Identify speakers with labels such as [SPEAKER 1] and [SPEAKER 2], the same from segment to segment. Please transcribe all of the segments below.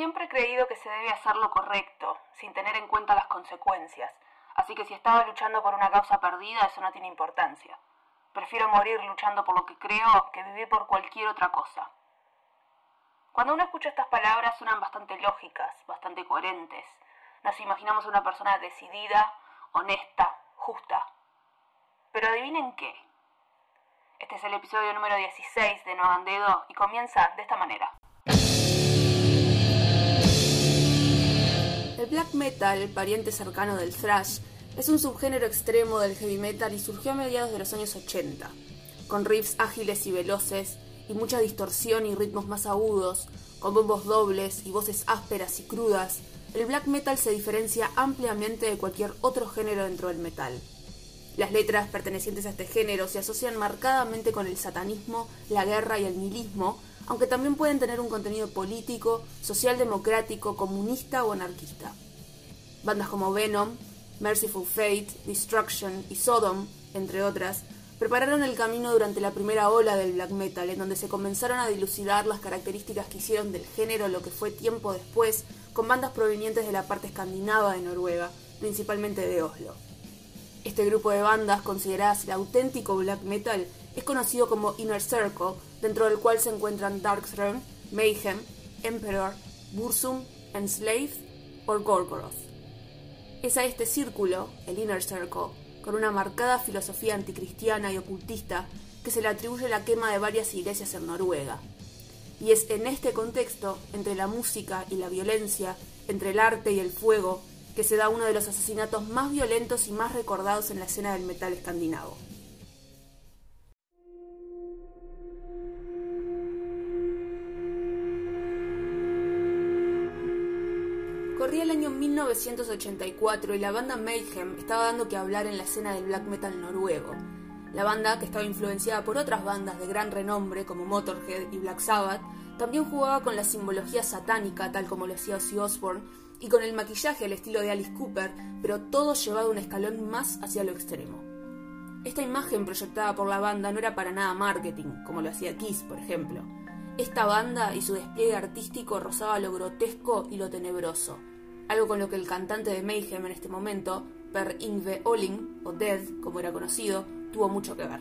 [SPEAKER 1] Siempre he creído que se debe hacer lo correcto, sin tener en cuenta las consecuencias. Así que si estaba luchando por una causa perdida, eso no tiene importancia. Prefiero morir luchando por lo que creo que vivir por cualquier otra cosa. Cuando uno escucha estas palabras suenan bastante lógicas, bastante coherentes. Nos imaginamos una persona decidida, honesta, justa. Pero adivinen qué. Este es el episodio número 16 de No Hagan Dedo y comienza de esta manera.
[SPEAKER 2] Black metal, pariente cercano del thrash, es un subgénero extremo del heavy metal y surgió a mediados de los años 80, con riffs ágiles y veloces y mucha distorsión y ritmos más agudos, con bombos dobles y voces ásperas y crudas. El black metal se diferencia ampliamente de cualquier otro género dentro del metal. Las letras pertenecientes a este género se asocian marcadamente con el satanismo, la guerra y el nihilismo, aunque también pueden tener un contenido político, socialdemocrático, comunista o anarquista. Bandas como Venom, Merciful Fate, Destruction y Sodom, entre otras, prepararon el camino durante la primera ola del black metal, en donde se comenzaron a dilucidar las características que hicieron del género lo que fue tiempo después, con bandas provenientes de la parte escandinava de Noruega, principalmente de Oslo. Este grupo de bandas, consideradas el auténtico black metal, es conocido como Inner Circle, dentro del cual se encuentran Darkthrone, Mayhem, Emperor, Bursum, Enslaved o Gorgoroth. Es a este círculo, el Inner Circle, con una marcada filosofía anticristiana y ocultista, que se le atribuye la quema de varias iglesias en Noruega. Y es en este contexto, entre la música y la violencia, entre el arte y el fuego, que se da uno de los asesinatos más violentos y más recordados en la escena del metal escandinavo. Corría el año 1984 y la banda Mayhem estaba dando que hablar en la escena del black metal noruego. La banda, que estaba influenciada por otras bandas de gran renombre como Motorhead y Black Sabbath, también jugaba con la simbología satánica, tal como lo hacía Ozzy Osbourne, y con el maquillaje al estilo de Alice Cooper, pero todo llevado un escalón más hacia lo extremo. Esta imagen proyectada por la banda no era para nada marketing, como lo hacía Kiss, por ejemplo. Esta banda y su despliegue artístico rozaba lo grotesco y lo tenebroso, algo con lo que el cantante de Mayhem en este momento, Per Ingve Olling, o Dead, como era conocido, tuvo mucho que ver.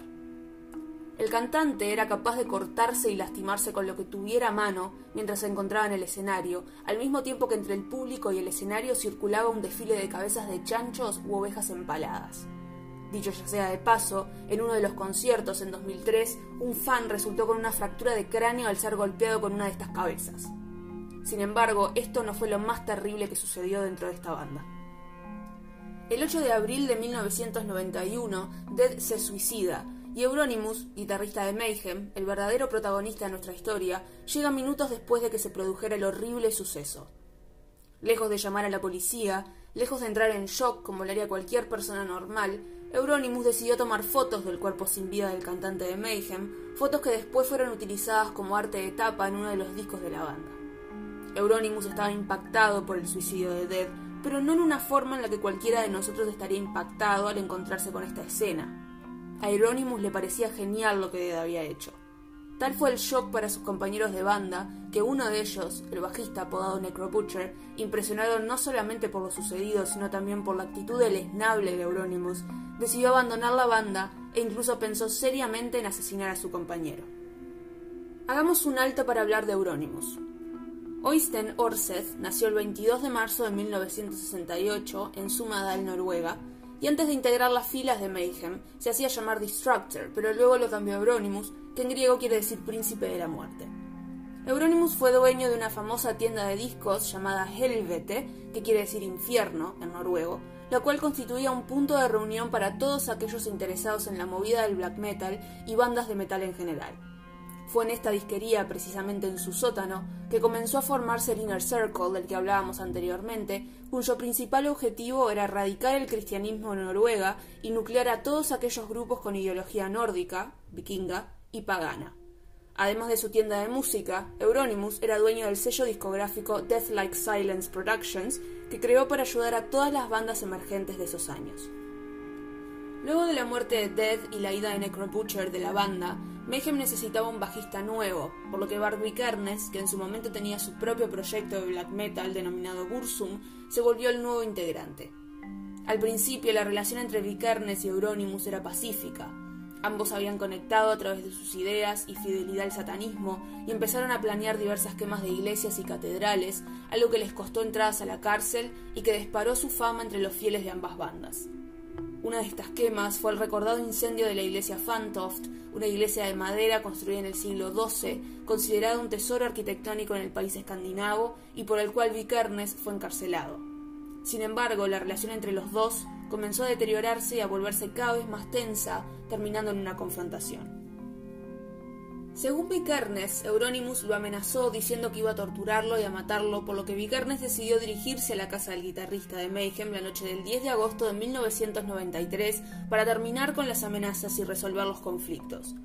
[SPEAKER 2] El cantante era capaz de cortarse y lastimarse con lo que tuviera a mano mientras se encontraba en el escenario, al mismo tiempo que entre el público y el escenario circulaba un desfile de cabezas de chanchos u ovejas empaladas. Dicho ya sea de paso, en uno de los conciertos en 2003, un fan resultó con una fractura de cráneo al ser golpeado con una de estas cabezas. Sin embargo, esto no fue lo más terrible que sucedió dentro de esta banda. El 8 de abril de 1991, Dead se suicida, y Euronymous, guitarrista de Mayhem, el verdadero protagonista de nuestra historia, llega minutos después de que se produjera el horrible suceso. Lejos de llamar a la policía, lejos de entrar en shock como lo haría cualquier persona normal, Euronymous decidió tomar fotos del cuerpo sin vida del cantante de Mayhem, fotos que después fueron utilizadas como arte de tapa en uno de los discos de la banda. Euronymous estaba impactado por el suicidio de Dead, pero no en una forma en la que cualquiera de nosotros estaría impactado al encontrarse con esta escena. A Euronymous le parecía genial lo que Dead había hecho. Tal fue el shock para sus compañeros de banda que uno de ellos, el bajista apodado Necrobutcher, impresionado no solamente por lo sucedido, sino también por la actitud deleznable de Euronymous, decidió abandonar la banda e incluso pensó seriamente en asesinar a su compañero. Hagamos un alto para hablar de Euronymous. Oystein Orseth nació el 22 de marzo de 1968 en Sumadal, Noruega, y antes de integrar las filas de Mayhem se hacía llamar Destructor, pero luego lo cambió a Euronymous, que en griego quiere decir príncipe de la muerte. Euronymous fue dueño de una famosa tienda de discos llamada Helvete, que quiere decir infierno en noruego, la cual constituía un punto de reunión para todos aquellos interesados en la movida del black metal y bandas de metal en general. Fue en esta disquería, precisamente en su sótano, que comenzó a formarse el Inner Circle del que hablábamos anteriormente, cuyo principal objetivo era erradicar el cristianismo en Noruega y nuclear a todos aquellos grupos con ideología nórdica, vikinga y pagana. Además de su tienda de música, Euronymous era dueño del sello discográfico Death Like Silence Productions, que creó para ayudar a todas las bandas emergentes de esos años. Luego de la muerte de Dead y la ida de Necro Butcher de la banda, Mayhem necesitaba un bajista nuevo, por lo que Bart Vikernes, que en su momento tenía su propio proyecto de black metal denominado Bursum, se volvió el nuevo integrante. Al principio la relación entre Vikernes y Euronymous era pacífica. Ambos habían conectado a través de sus ideas y fidelidad al satanismo y empezaron a planear diversas quemas de iglesias y catedrales, algo que les costó entradas a la cárcel y que disparó su fama entre los fieles de ambas bandas. Una de estas quemas fue el recordado incendio de la iglesia Fantoft, una iglesia de madera construida en el siglo XII, considerada un tesoro arquitectónico en el país escandinavo y por el cual Vikernes fue encarcelado. Sin embargo, la relación entre los dos comenzó a deteriorarse y a volverse cada vez más tensa, terminando en una confrontación. Según Vikernes, Euronymous lo amenazó diciendo que iba a torturarlo y a matarlo, por lo que Vikernes decidió dirigirse a la casa del guitarrista de Mayhem la noche del 10 de agosto de 1993 para terminar con las amenazas y resolver los conflictos.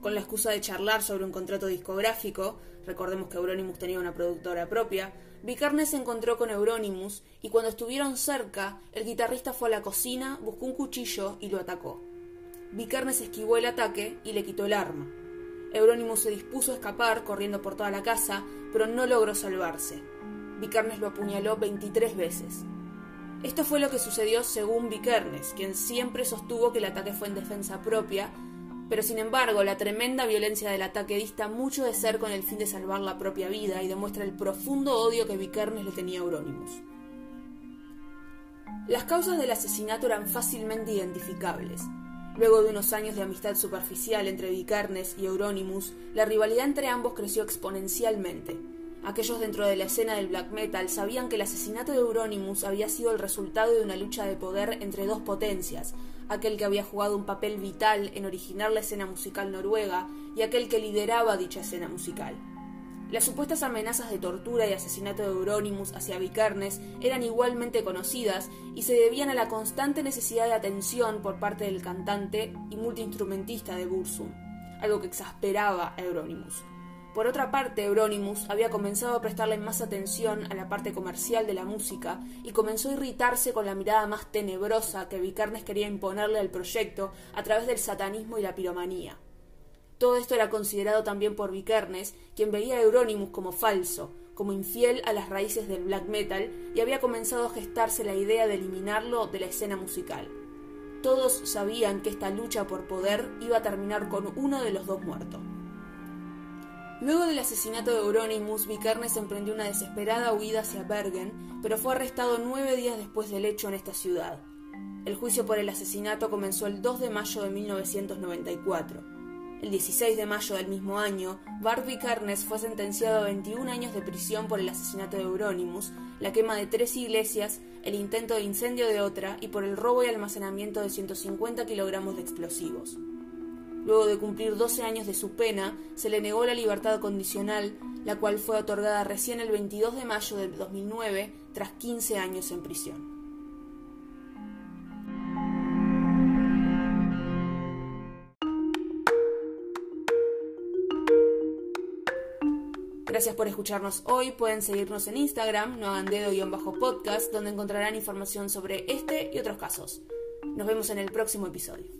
[SPEAKER 2] Con la excusa de charlar sobre un contrato discográfico, recordemos que Euronymous tenía una productora propia, Vikernes se encontró con Euronymous y cuando estuvieron cerca, el guitarrista fue a la cocina, buscó un cuchillo y lo atacó. Vikernes esquivó el ataque y le quitó el arma. Euronymous se dispuso a escapar corriendo por toda la casa, pero no logró salvarse. Vikernes lo apuñaló 23 veces. Esto fue lo que sucedió según Vikernes, quien siempre sostuvo que el ataque fue en defensa propia, pero sin embargo la tremenda violencia del ataque dista mucho de ser con el fin de salvar la propia vida y demuestra el profundo odio que Vikernes le tenía a Euronymous. Las causas del asesinato eran fácilmente identificables. Luego de unos años de amistad superficial entre Vikernes y Euronymous, la rivalidad entre ambos creció exponencialmente. Aquellos dentro de la escena del black metal sabían que el asesinato de Euronymous había sido el resultado de una lucha de poder entre dos potencias, aquel que había jugado un papel vital en originar la escena musical noruega y aquel que lideraba dicha escena musical. Las supuestas amenazas de tortura y asesinato de Euronymous hacia Vikernes eran igualmente conocidas y se debían a la constante necesidad de atención por parte del cantante y multiinstrumentista de Bursum, algo que exasperaba a Euronymous. Por otra parte, Euronymous había comenzado a prestarle más atención a la parte comercial de la música y comenzó a irritarse con la mirada más tenebrosa que Vikernes quería imponerle al proyecto a través del satanismo y la piromanía. Todo esto era considerado también por Vikernes, quien veía a Euronymous como falso, como infiel a las raíces del black metal y había comenzado a gestarse la idea de eliminarlo de la escena musical. Todos sabían que esta lucha por poder iba a terminar con uno de los dos muertos. Luego del asesinato de Euronymous, Vikernes emprendió una desesperada huida hacia Bergen, pero fue arrestado nueve días después del hecho en esta ciudad. El juicio por el asesinato comenzó el 2 de mayo de 1994. El 16 de mayo del mismo año, Bart Vikernes fue sentenciado a 21 años de prisión por el asesinato de Euronymous, la quema de tres iglesias, el intento de incendio de otra y por el robo y almacenamiento de 150 kilogramos de explosivos. Luego de cumplir 12 años de su pena, se le negó la libertad condicional, la cual fue otorgada recién el 22 de mayo de 2009, tras 15 años en prisión. Gracias por escucharnos hoy. Pueden seguirnos en Instagram, no hagan dedo-podcast, donde encontrarán información sobre este y otros casos. Nos vemos en el próximo episodio.